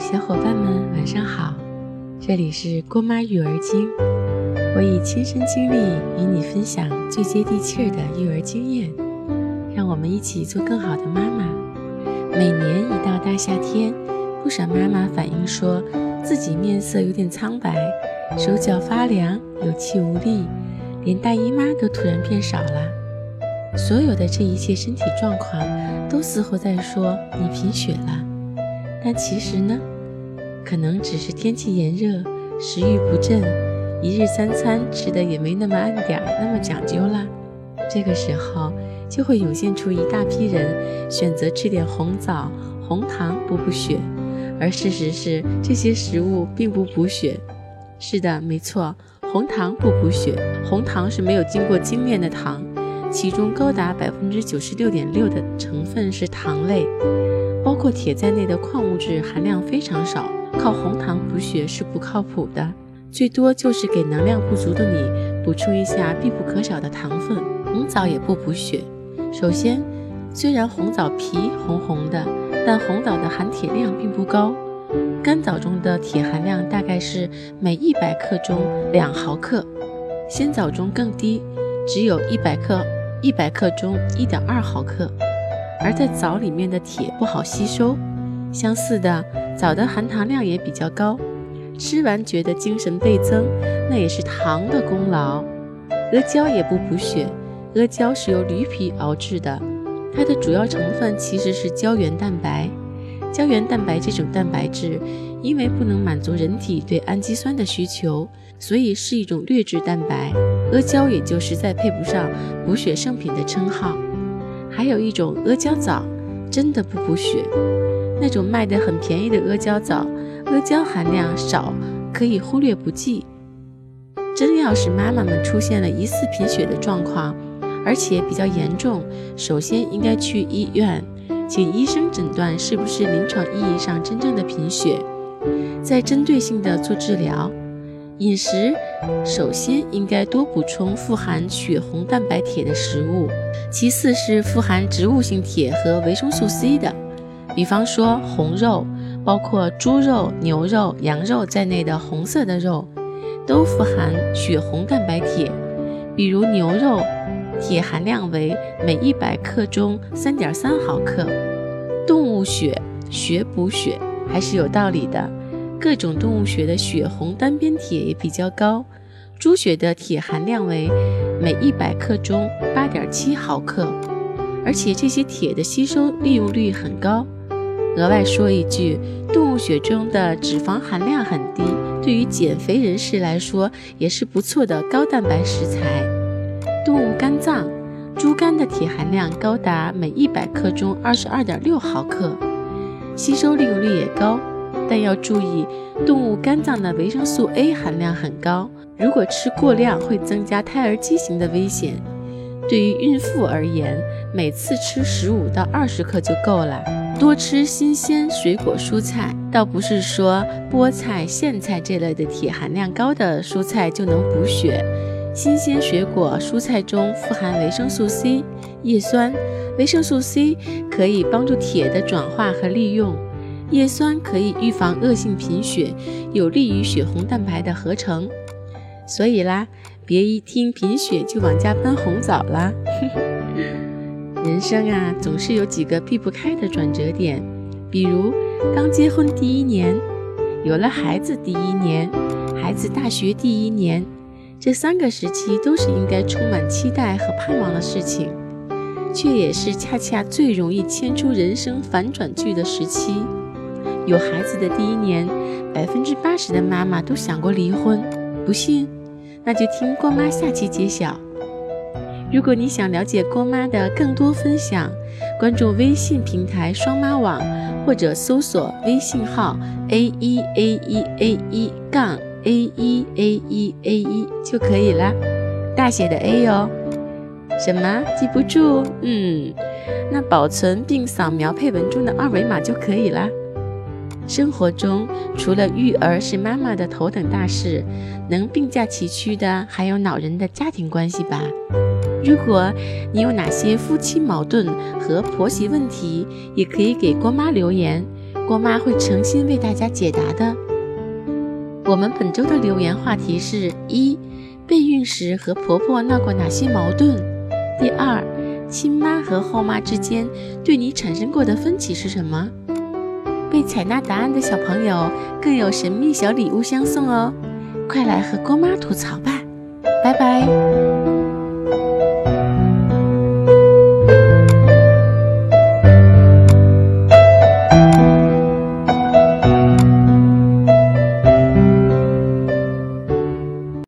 小伙伴们晚上好这里是郭妈育儿经我以亲身经历与你分享最接地气儿的育儿经验。让我们一起做更好的妈妈。每年一到大夏天不少妈妈反映说自己面色有点苍白手脚发凉有气无力连大姨妈都突然变少了。所有的这一切身体状况都似乎在说你贫血了。但其实呢？可能只是天气炎热，食欲不振，一日三餐吃的也没那么按点儿，那么讲究了。这个时候就会涌现出一大批人选择吃点红枣、红糖补补血，而事实是这些食物并不补血。是的，没错，红糖不补血，红糖是没有经过精炼的糖，其中高达百分之九十六点六的成分是糖类，包括铁在内的矿物质含量非常少。靠红糖补血是不靠谱的，最多就是给能量不足的你补充一下必不可少的糖分。红枣也不补血。首先，虽然红枣皮红红的，但红枣的含铁量并不高。干枣中的铁含量大概是每一百克中两毫克，鲜枣中更低，只有一百克一百克中一点二毫克。而在枣里面的铁不好吸收。相似的。枣的含糖量也比较高，吃完觉得精神倍增，那也是糖的功劳。阿胶也不补血，阿胶是由驴皮熬制的，它的主要成分其实是胶原蛋白。胶原蛋白这种蛋白质，因为不能满足人体对氨基酸的需求，所以是一种劣质蛋白。阿胶也就实在配不上补血圣品的称号。还有一种阿胶枣，真的不补血。那种卖的很便宜的阿胶枣，阿胶含量少，可以忽略不计。真要是妈妈们出现了疑似贫血的状况，而且比较严重，首先应该去医院，请医生诊断是不是临床意义上真正的贫血，再针对性的做治疗。饮食首先应该多补充富含血红蛋白铁的食物，其次是富含植物性铁和维生素 C 的。比方说红肉，包括猪肉、牛肉、羊肉在内的红色的肉，都富含血红蛋白铁。比如牛肉，铁含量为每一百克中三点三毫克。动物血，血补血还是有道理的。各种动物血的血红单边铁也比较高。猪血的铁含量为每一百克中八点七毫克，而且这些铁的吸收利用率很高。额外说一句，动物血中的脂肪含量很低，对于减肥人士来说也是不错的高蛋白食材。动物肝脏，猪肝的铁含量高达每一百克中二十二点六毫克，吸收利用率也高。但要注意，动物肝脏的维生素 A 含量很高，如果吃过量会增加胎儿畸形的危险。对于孕妇而言，每次吃十五到二十克就够了。多吃新鲜水果蔬菜，倒不是说菠菜、苋菜这类的铁含量高的蔬菜就能补血。新鲜水果蔬菜中富含维生素 C、叶酸，维生素 C 可以帮助铁的转化和利用，叶酸可以预防恶性贫血，有利于血红蛋白的合成。所以啦，别一听贫血就往家搬红枣啦。人生啊，总是有几个避不开的转折点，比如刚结婚第一年，有了孩子第一年，孩子大学第一年，这三个时期都是应该充满期待和盼望的事情，却也是恰恰最容易牵出人生反转剧的时期。有孩子的第一年，百分之八十的妈妈都想过离婚，不信，那就听郭妈下期揭晓。如果你想了解郭妈的更多分享，关注微信平台双妈网，或者搜索微信号 a 一 a 一 a 一杠 a 一 a 一 a 一就可以啦，大写的 A 哟。什么记不住？嗯，那保存并扫描配文中的二维码就可以啦。生活中，除了育儿是妈妈的头等大事，能并驾齐驱的还有老人的家庭关系吧。如果你有哪些夫妻矛盾和婆媳问题，也可以给郭妈留言，郭妈会诚心为大家解答的。我们本周的留言话题是：一、备孕时和婆婆闹过哪些矛盾？第二，亲妈和后妈之间对你产生过的分歧是什么？被采纳答案的小朋友更有神秘小礼物相送哦！快来和郭妈吐槽吧，拜拜。